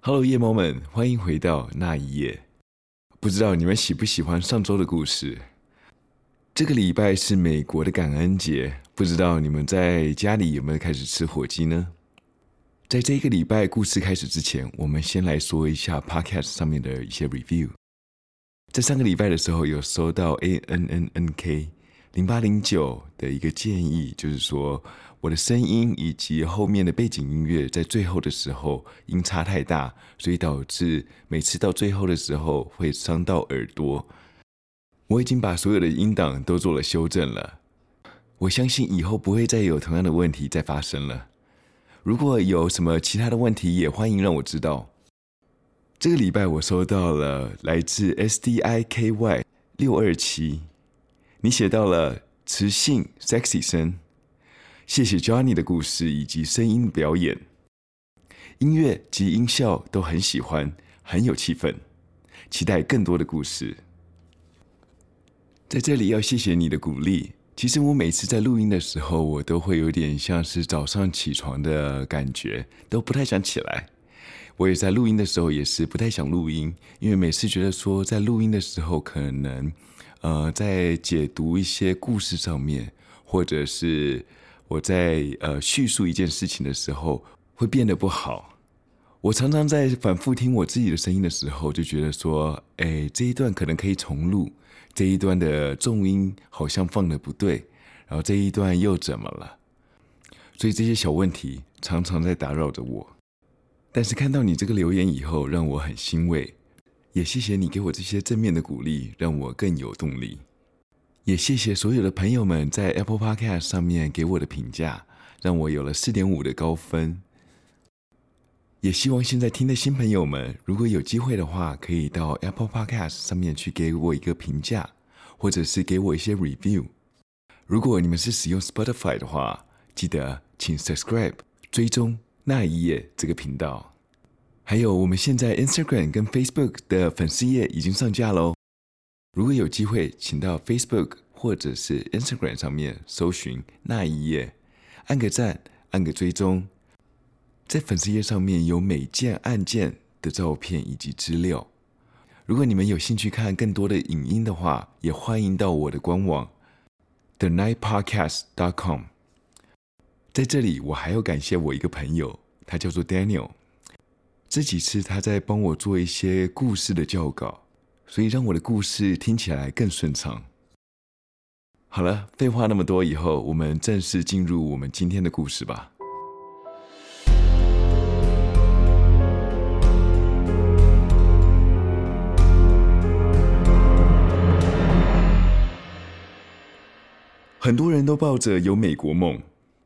Hello，夜猫们，欢迎回到那一夜。不知道你们喜不喜欢上周的故事？这个礼拜是美国的感恩节，不知道你们在家里有没有开始吃火鸡呢？在这一个礼拜故事开始之前，我们先来说一下 Podcast 上面的一些 review。在上个礼拜的时候，有收到 A N N N K 零八零九的一个建议，就是说。我的声音以及后面的背景音乐在最后的时候音差太大，所以导致每次到最后的时候会伤到耳朵。我已经把所有的音档都做了修正了，我相信以后不会再有同样的问题再发生了。如果有什么其他的问题，也欢迎让我知道。这个礼拜我收到了来自 S D I K Y 六二七，你写到了磁性 sexy 声。谢谢 Johnny 的故事以及声音表演，音乐及音效都很喜欢，很有气氛，期待更多的故事。在这里要谢谢你的鼓励。其实我每次在录音的时候，我都会有点像是早上起床的感觉，都不太想起来。我也在录音的时候也是不太想录音，因为每次觉得说在录音的时候，可能呃在解读一些故事上面，或者是。我在呃叙述一件事情的时候会变得不好。我常常在反复听我自己的声音的时候，就觉得说，哎，这一段可能可以重录，这一段的重音好像放的不对，然后这一段又怎么了？所以这些小问题常常在打扰着我。但是看到你这个留言以后，让我很欣慰，也谢谢你给我这些正面的鼓励，让我更有动力。也谢谢所有的朋友们在 Apple Podcast 上面给我的评价，让我有了四点五的高分。也希望现在听的新朋友们，如果有机会的话，可以到 Apple Podcast 上面去给我一个评价，或者是给我一些 review。如果你们是使用 Spotify 的话，记得请 subscribe 追踪那一页这个频道。还有，我们现在 Instagram 跟 Facebook 的粉丝页已经上架喽。如果有机会，请到 Facebook 或者是 Instagram 上面搜寻那一页，按个赞，按个追踪，在粉丝页上面有每件案件的照片以及资料。如果你们有兴趣看更多的影音的话，也欢迎到我的官网 the night podcast dot com。在这里，我还要感谢我一个朋友，他叫做 Daniel。这几次他在帮我做一些故事的校稿。所以让我的故事听起来更顺畅。好了，废话那么多，以后我们正式进入我们今天的故事吧。很多人都抱着有美国梦，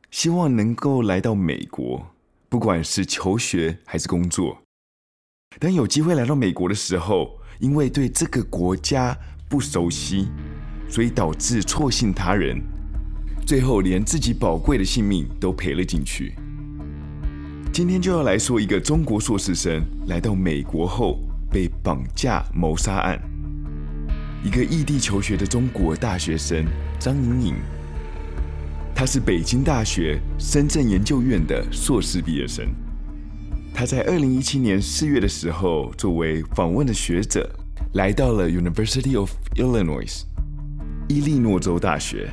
希望能够来到美国，不管是求学还是工作。当有机会来到美国的时候，因为对这个国家不熟悉，所以导致错信他人，最后连自己宝贵的性命都赔了进去。今天就要来说一个中国硕士生来到美国后被绑架谋杀案。一个异地求学的中国大学生张莹莹，她是北京大学深圳研究院的硕士毕业生。他在二零一七年四月的时候，作为访问的学者，来到了 University of Illinois，伊利诺州大学。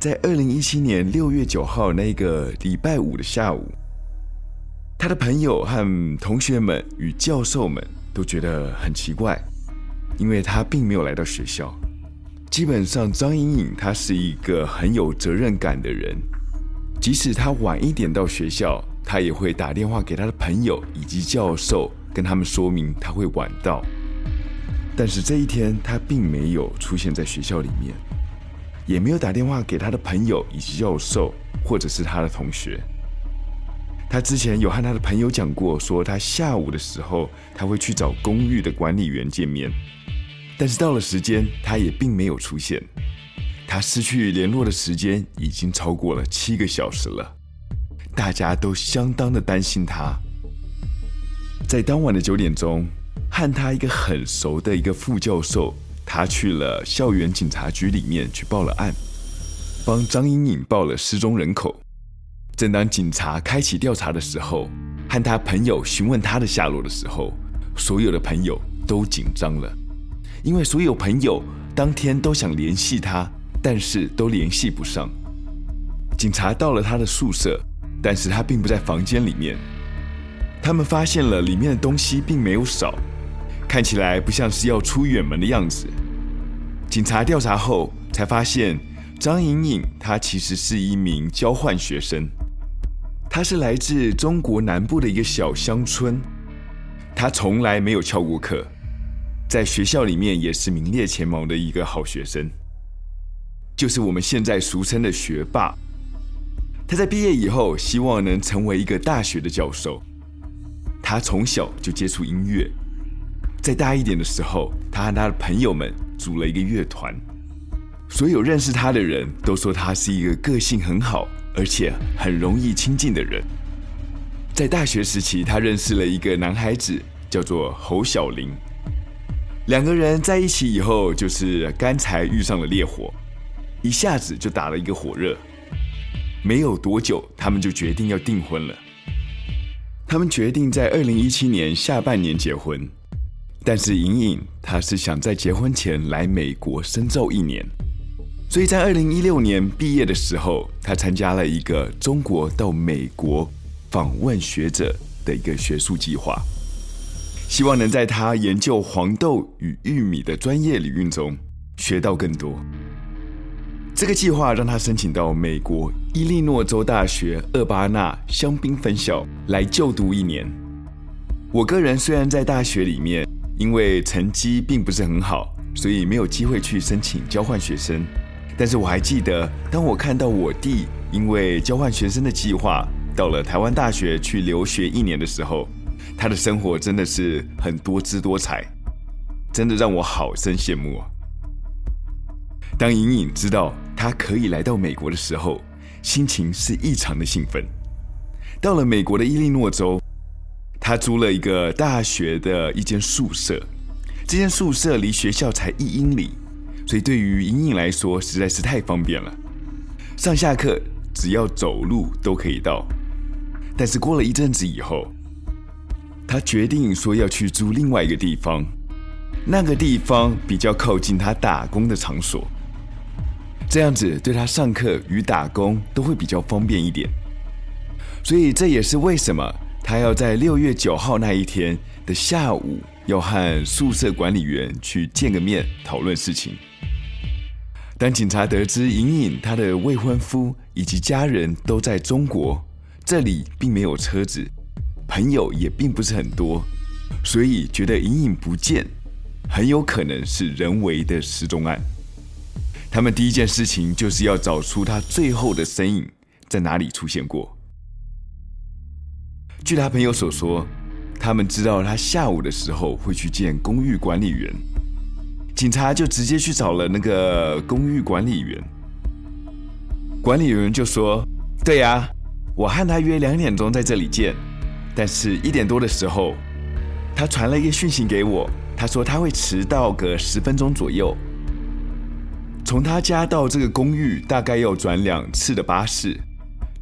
在二零一七年六月九号那个礼拜五的下午，他的朋友和同学们与教授们都觉得很奇怪，因为他并没有来到学校。基本上，张莹莹她是一个很有责任感的人，即使他晚一点到学校。他也会打电话给他的朋友以及教授，跟他们说明他会晚到。但是这一天他并没有出现在学校里面，也没有打电话给他的朋友以及教授，或者是他的同学。他之前有和他的朋友讲过，说他下午的时候他会去找公寓的管理员见面，但是到了时间他也并没有出现。他失去联络的时间已经超过了七个小时了。大家都相当的担心他。在当晚的九点钟，和他一个很熟的一个副教授，他去了校园警察局里面去报了案，帮张莹莹报了失踪人口。正当警察开启调查的时候，和和他朋友询问他的下落的时候，所有的朋友都紧张了，因为所有朋友当天都想联系他，但是都联系不上。警察到了他的宿舍，但是他并不在房间里面。他们发现了里面的东西并没有少，看起来不像是要出远门的样子。警察调查后才发现，张颖颖她其实是一名交换学生，她是来自中国南部的一个小乡村，她从来没有翘过课，在学校里面也是名列前茅的一个好学生，就是我们现在俗称的学霸。他在毕业以后，希望能成为一个大学的教授。他从小就接触音乐，在大一点的时候，他和他的朋友们组了一个乐团。所有认识他的人都说他是一个个性很好，而且很容易亲近的人。在大学时期，他认识了一个男孩子，叫做侯小林。两个人在一起以后，就是干柴遇上了烈火，一下子就打了一个火热。没有多久，他们就决定要订婚了。他们决定在二零一七年下半年结婚，但是颖颖她是想在结婚前来美国深造一年，所以在二零一六年毕业的时候，她参加了一个中国到美国访问学者的一个学术计划，希望能在她研究黄豆与玉米的专业领域中学到更多。这个计划让他申请到美国伊利诺州大学厄巴纳香槟分校来就读一年。我个人虽然在大学里面，因为成绩并不是很好，所以没有机会去申请交换学生。但是我还记得，当我看到我弟因为交换学生的计划到了台湾大学去留学一年的时候，他的生活真的是很多姿多彩，真的让我好生羡慕啊。当隐隐知道他可以来到美国的时候，心情是异常的兴奋。到了美国的伊利诺州，他租了一个大学的一间宿舍，这间宿舍离学校才一英里，所以对于莹莹来说实在是太方便了。上下课只要走路都可以到。但是过了一阵子以后，他决定说要去租另外一个地方，那个地方比较靠近他打工的场所。这样子对他上课与打工都会比较方便一点，所以这也是为什么他要在六月九号那一天的下午要和宿舍管理员去见个面讨论事情。当警察得知颖颖她的未婚夫以及家人都在中国，这里并没有车子，朋友也并不是很多，所以觉得颖颖不见很有可能是人为的失踪案。他们第一件事情就是要找出他最后的身影在哪里出现过。据他朋友所说，他们知道他下午的时候会去见公寓管理员，警察就直接去找了那个公寓管理员。管理员就说：“对呀，我和他约两点钟在这里见，但是一点多的时候，他传了一个讯息给我，他说他会迟到个十分钟左右。”从他家到这个公寓大概要转两次的巴士，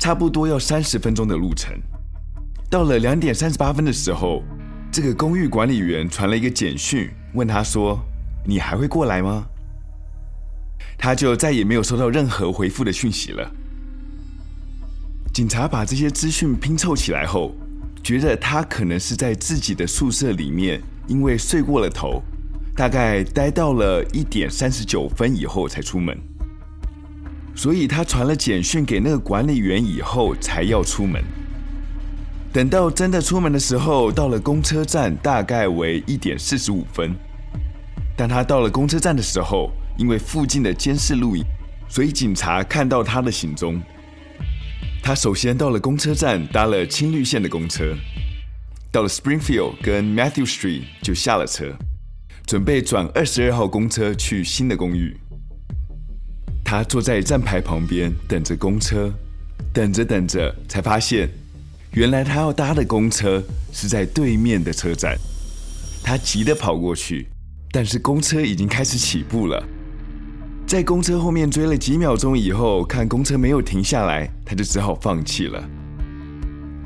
差不多要三十分钟的路程。到了两点三十八分的时候，这个公寓管理员传了一个简讯，问他说：“你还会过来吗？”他就再也没有收到任何回复的讯息了。警察把这些资讯拼凑起来后，觉得他可能是在自己的宿舍里面，因为睡过了头。大概待到了一点三十九分以后才出门，所以他传了简讯给那个管理员以后才要出门。等到真的出门的时候，到了公车站大概为一点四十五分。当他到了公车站的时候，因为附近的监视录影，所以警察看到他的行踪。他首先到了公车站，搭了青绿线的公车，到了 Springfield 跟 Matthew Street 就下了车。准备转二十二号公车去新的公寓。他坐在站牌旁边等着公车，等着等着，才发现原来他要搭的公车是在对面的车站。他急得跑过去，但是公车已经开始起步了。在公车后面追了几秒钟以后，看公车没有停下来，他就只好放弃了。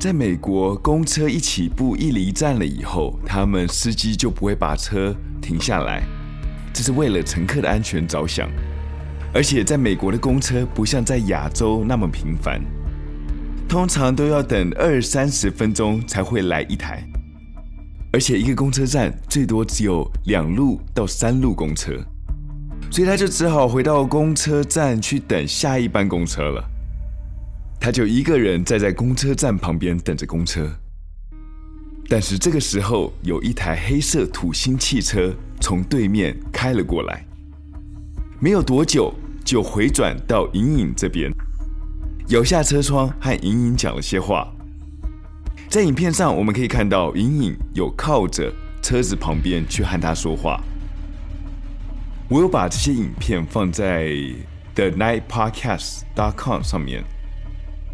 在美国，公车一起步一离站了以后，他们司机就不会把车停下来，这是为了乘客的安全着想。而且，在美国的公车不像在亚洲那么频繁，通常都要等二三十分钟才会来一台。而且，一个公车站最多只有两路到三路公车，所以他就只好回到公车站去等下一班公车了。他就一个人站在公车站旁边等着公车，但是这个时候有一台黑色土星汽车从对面开了过来，没有多久就回转到隐隐这边，摇下车窗和隐隐讲了些话。在影片上我们可以看到隐隐有靠着车子旁边去和他说话。我有把这些影片放在 The Night Podcast dot com 上面。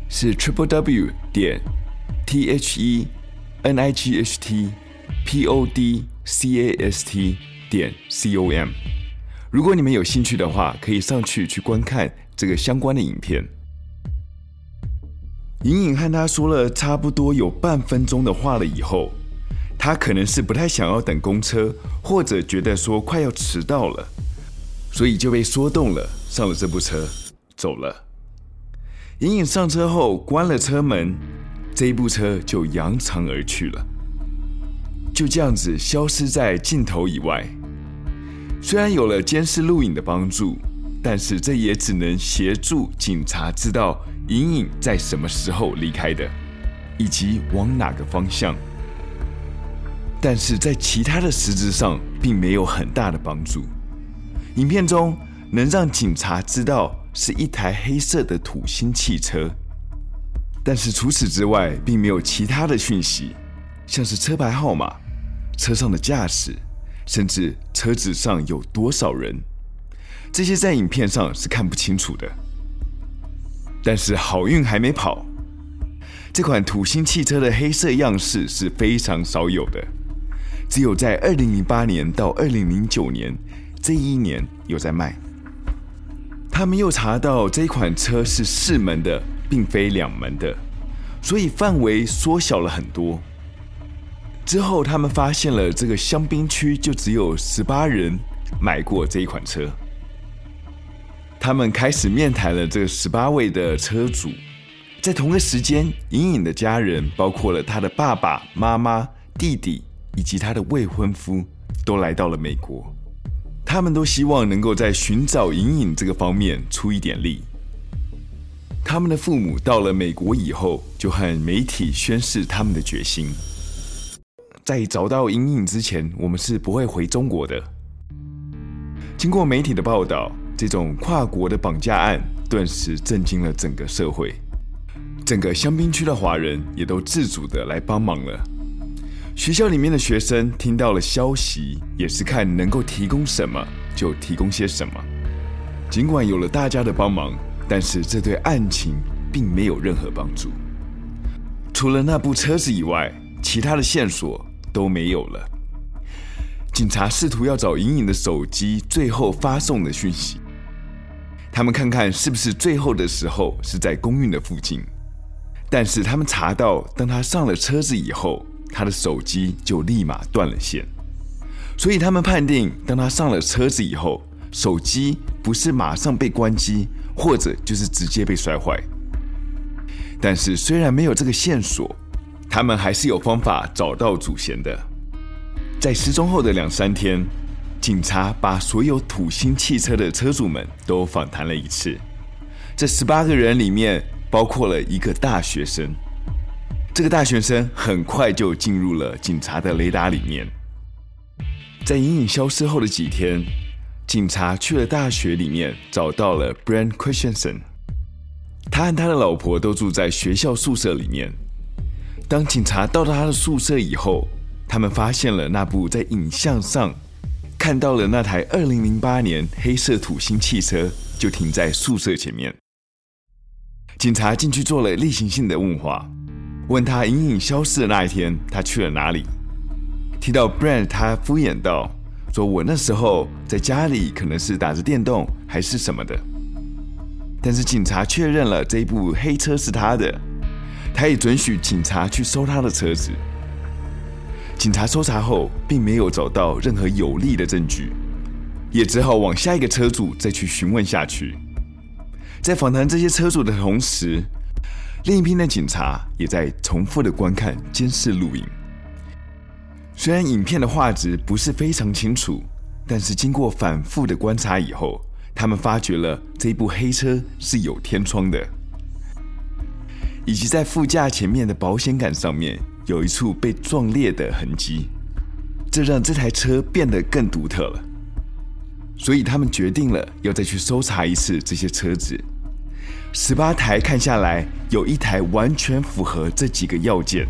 是 triple w 点 t h e n i g h t p o d c a s t 点 c o m。如果你们有兴趣的话，可以上去去观看这个相关的影片。隐隐和他说了差不多有半分钟的话了以后，他可能是不太想要等公车，或者觉得说快要迟到了，所以就被说动了，上了这部车，走了。隐隐上车后关了车门，这一部车就扬长而去了，就这样子消失在镜头以外。虽然有了监视录影的帮助，但是这也只能协助警察知道隐隐在什么时候离开的，以及往哪个方向。但是在其他的实质上并没有很大的帮助。影片中能让警察知道。是一台黑色的土星汽车，但是除此之外，并没有其他的讯息，像是车牌号码、车上的驾驶，甚至车子上有多少人，这些在影片上是看不清楚的。但是好运还没跑，这款土星汽车的黑色样式是非常少有的，只有在二零零八年到二零零九年这一年有在卖。他们又查到这款车是四门的，并非两门的，所以范围缩小了很多。之后，他们发现了这个香槟区就只有十八人买过这一款车。他们开始面谈了这十八位的车主，在同个时间，隐隐的家人，包括了他的爸爸妈妈、弟弟以及他的未婚夫，都来到了美国。他们都希望能够在寻找隐隐这个方面出一点力。他们的父母到了美国以后，就和媒体宣示他们的决心：在找到隐隐之前，我们是不会回中国的。经过媒体的报道，这种跨国的绑架案顿时震惊了整个社会，整个香槟区的华人也都自主的来帮忙了。学校里面的学生听到了消息，也是看能够提供什么就提供些什么。尽管有了大家的帮忙，但是这对案情并没有任何帮助。除了那部车子以外，其他的线索都没有了。警察试图要找隐隐的手机最后发送的讯息，他们看看是不是最后的时候是在公寓的附近。但是他们查到，当他上了车子以后。他的手机就立马断了线，所以他们判定，当他上了车子以后，手机不是马上被关机，或者就是直接被摔坏。但是虽然没有这个线索，他们还是有方法找到祖先的。在失踪后的两三天，警察把所有土星汽车的车主们都访谈了一次。这十八个人里面，包括了一个大学生。这个大学生很快就进入了警察的雷达里面。在隐隐消失后的几天，警察去了大学里面，找到了 Brand Christensen。他和他的老婆都住在学校宿舍里面。当警察到了他的宿舍以后，他们发现了那部在影像上看到了那台2008年黑色土星汽车就停在宿舍前面。警察进去做了例行性的问话。问他隐隐消失的那一天，他去了哪里？提到 Brent，他敷衍道：“说我那时候在家里，可能是打着电动，还是什么的。”但是警察确认了这一部黑车是他的，他也准许警察去搜他的车子。警察搜查后，并没有找到任何有力的证据，也只好往下一个车主再去询问下去。在访谈这些车主的同时，另一边的警察也在重复的观看监视录影。虽然影片的画质不是非常清楚，但是经过反复的观察以后，他们发觉了这部黑车是有天窗的，以及在副驾前面的保险杆上面。有一处被撞裂的痕迹，这让这台车变得更独特了。所以他们决定了要再去搜查一次这些车子。十八台看下来，有一台完全符合这几个要件：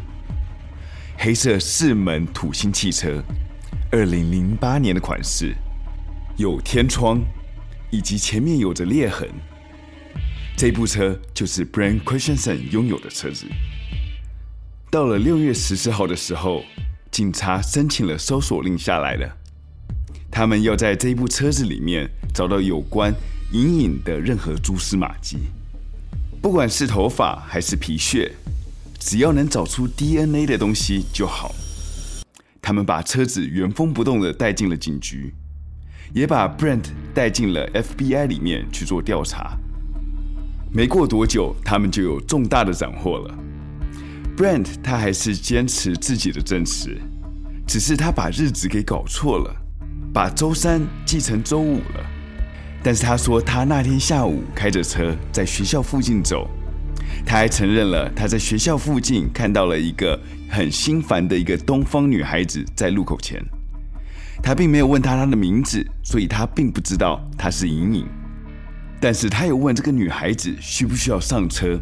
黑色四门土星汽车，二零零八年的款式，有天窗，以及前面有着裂痕。这部车就是 Brent Christensen 拥有的车子。到了六月十四号的时候，警察申请了搜索令下来了。他们要在这一部车子里面找到有关隐隐的任何蛛丝马迹，不管是头发还是皮屑，只要能找出 DNA 的东西就好。他们把车子原封不动的带进了警局，也把 Brent 带进了 FBI 里面去做调查。没过多久，他们就有重大的斩获了。Brent 他还是坚持自己的证词，只是他把日子给搞错了，把周三记成周五了。但是他说他那天下午开着车在学校附近走，他还承认了他在学校附近看到了一个很心烦的一个东方女孩子在路口前。他并没有问他她的名字，所以他并不知道她是莹莹。但是他有问这个女孩子需不需要上车，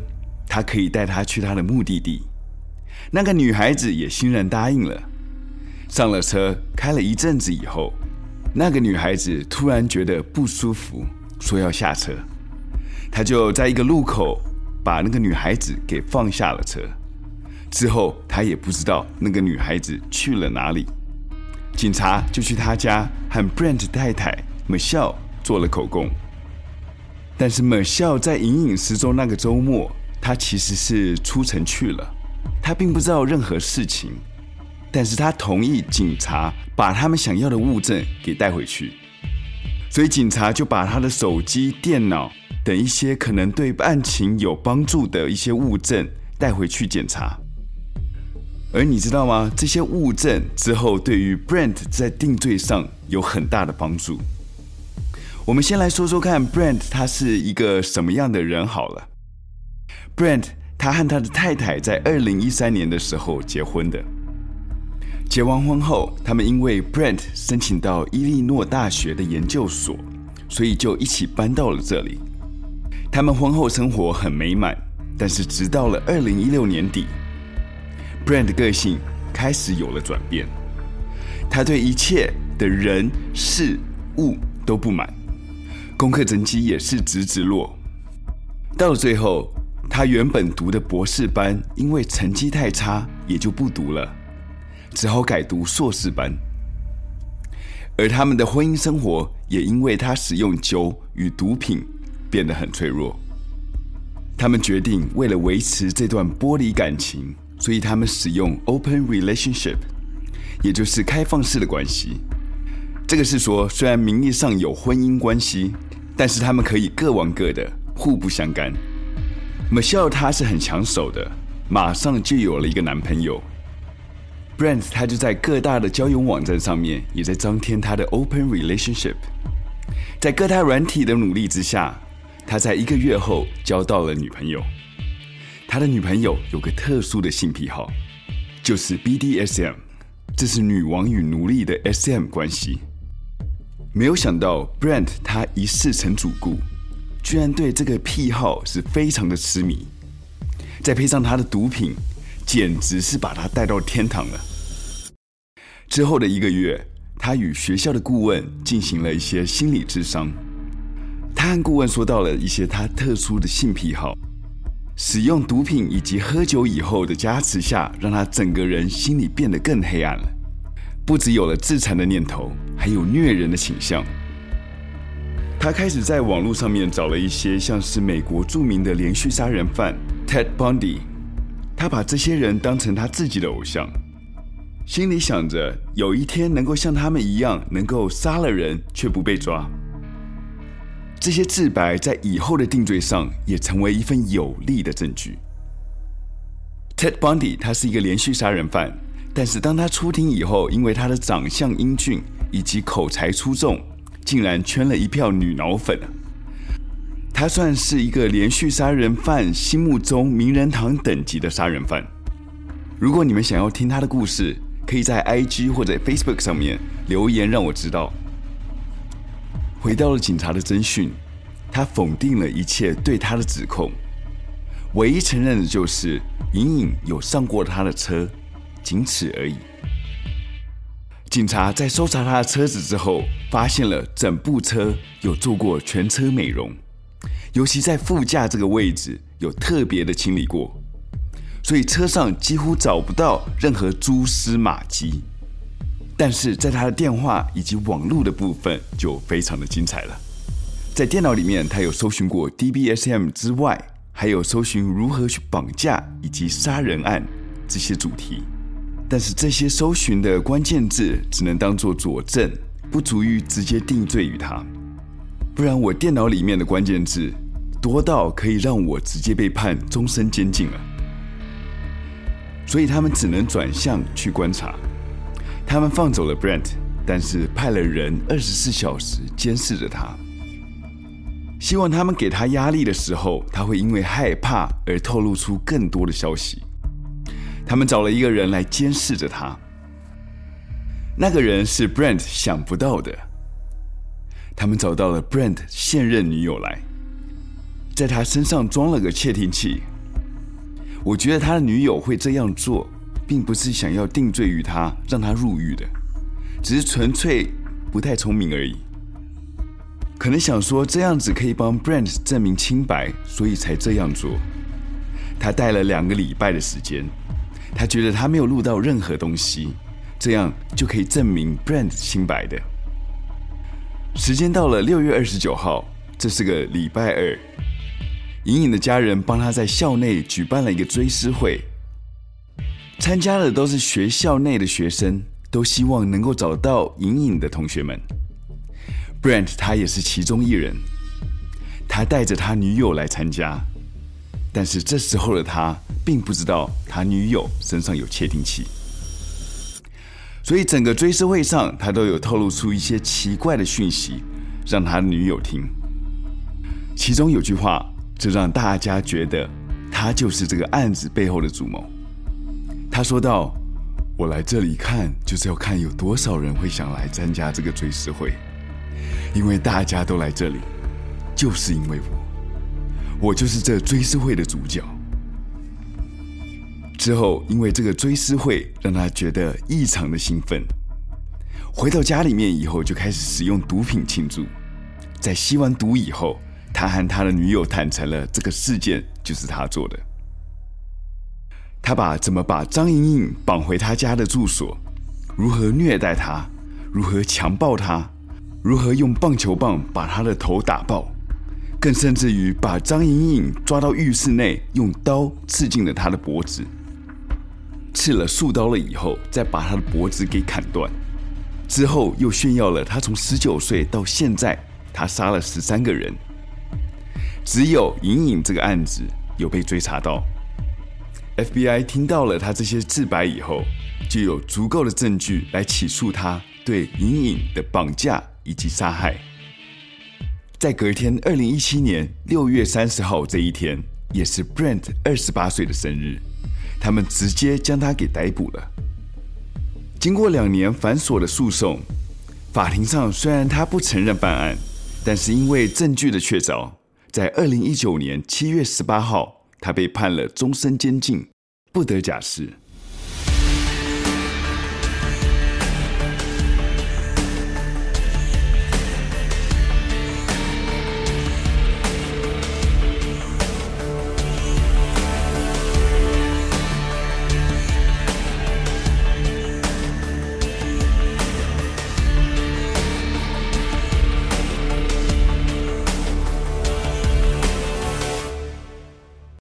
他可以带她去她的目的地。那个女孩子也欣然答应了，上了车，开了一阵子以后，那个女孩子突然觉得不舒服，说要下车。他就在一个路口把那个女孩子给放下了车。之后他也不知道那个女孩子去了哪里。警察就去他家和 Brent 太太 Michelle 做了口供。但是 Michelle 在隐隐失踪那个周末，她其实是出城去了。她并不知道任何事情，但是他同意警察把他们想要的物证给带回去，所以警察就把他的手机、电脑等一些可能对案情有帮助的一些物证带回去检查。而你知道吗？这些物证之后对于 Brent 在定罪上有很大的帮助。我们先来说说看，Brent 他是一个什么样的人好了，Brent。他和他的太太在二零一三年的时候结婚的。结完婚后，他们因为 Brent 申请到伊利诺大学的研究所，所以就一起搬到了这里。他们婚后生活很美满，但是直到了二零一六年底，Brent 的个性开始有了转变。他对一切的人事物都不满，功课成绩也是直直落。到了最后。他原本读的博士班，因为成绩太差，也就不读了，只好改读硕士班。而他们的婚姻生活也因为他使用酒与毒品，变得很脆弱。他们决定为了维持这段玻璃感情，所以他们使用 open relationship，也就是开放式的关系。这个是说，虽然名义上有婚姻关系，但是他们可以各玩各的，互不相干。Michelle 她是很抢手的，马上就有了一个男朋友。Brent 他就在各大的交友网站上面也在张贴他的 open relationship。在各大软体的努力之下，他在一个月后交到了女朋友。他的女朋友有个特殊的性癖好，就是 BDSM，这是女王与奴隶的 SM 关系。没有想到 Brent 他一试成主顾。居然对这个癖好是非常的痴迷，再配上他的毒品，简直是把他带到天堂了。之后的一个月，他与学校的顾问进行了一些心理智商。他和顾问说到了一些他特殊的性癖好，使用毒品以及喝酒以后的加持下，让他整个人心里变得更黑暗了，不只有了自残的念头，还有虐人的倾向。他开始在网络上面找了一些像是美国著名的连续杀人犯 Ted Bundy，他把这些人当成他自己的偶像，心里想着有一天能够像他们一样，能够杀了人却不被抓。这些自白在以后的定罪上也成为一份有力的证据。Ted Bundy 他是一个连续杀人犯，但是当他出庭以后，因为他的长相英俊以及口才出众，竟然圈了一票女脑粉。他算是一个连续杀人犯心目中名人堂等级的杀人犯。如果你们想要听他的故事，可以在 IG 或者 Facebook 上面留言让我知道。回到了警察的侦讯，他否定了一切对他的指控，唯一承认的就是隐隐有上过他的车，仅此而已。警察在搜查他的车子之后，发现了整部车有做过全车美容。尤其在副驾这个位置有特别的清理过，所以车上几乎找不到任何蛛丝马迹。但是在他的电话以及网络的部分就非常的精彩了。在电脑里面，他有搜寻过 DBSM 之外，还有搜寻如何去绑架以及杀人案这些主题。但是这些搜寻的关键字只能当做佐证，不足以直接定罪于他。不然我电脑里面的关键字。多到可以让我直接被判终身监禁了，所以他们只能转向去观察。他们放走了 Brent，但是派了人二十四小时监视着他，希望他们给他压力的时候，他会因为害怕而透露出更多的消息。他们找了一个人来监视着他，那个人是 Brent 想不到的。他们找到了 Brent 现任女友来。在他身上装了个窃听器，我觉得他的女友会这样做，并不是想要定罪于他，让他入狱的，只是纯粹不太聪明而已。可能想说这样子可以帮 Brent 证明清白，所以才这样做。他带了两个礼拜的时间，他觉得他没有录到任何东西，这样就可以证明 Brent 清白的。时间到了六月二十九号，这是个礼拜二。隐隐的家人帮他在校内举办了一个追思会，参加的都是学校内的学生，都希望能够找到隐隐的同学们。Brent 他也是其中一人，他带着他女友来参加，但是这时候的他并不知道他女友身上有窃听器，所以整个追思会上他都有透露出一些奇怪的讯息，让他女友听，其中有句话。这让大家觉得他就是这个案子背后的主谋。他说道：“我来这里看，就是要看有多少人会想来参加这个追思会，因为大家都来这里，就是因为我，我就是这追思会的主角。”之后，因为这个追思会让他觉得异常的兴奋，回到家里面以后就开始使用毒品庆祝。在吸完毒以后。他和他的女友坦诚了这个事件就是他做的。他把怎么把张莹莹绑回他家的住所，如何虐待她，如何强暴她，如何用棒球棒把她的头打爆，更甚至于把张莹莹抓到浴室内，用刀刺进了她的脖子，刺了数刀了以后，再把她的脖子给砍断，之后又炫耀了他从十九岁到现在，他杀了十三个人。只有隐隐这个案子有被追查到，FBI 听到了他这些自白以后，就有足够的证据来起诉他对隐隐的绑架以及杀害。在隔天，二零一七年六月三十号这一天，也是 Brent 二十八岁的生日，他们直接将他给逮捕了。经过两年繁琐的诉讼，法庭上虽然他不承认办案，但是因为证据的确凿。在二零一九年七月十八号，他被判了终身监禁，不得假释。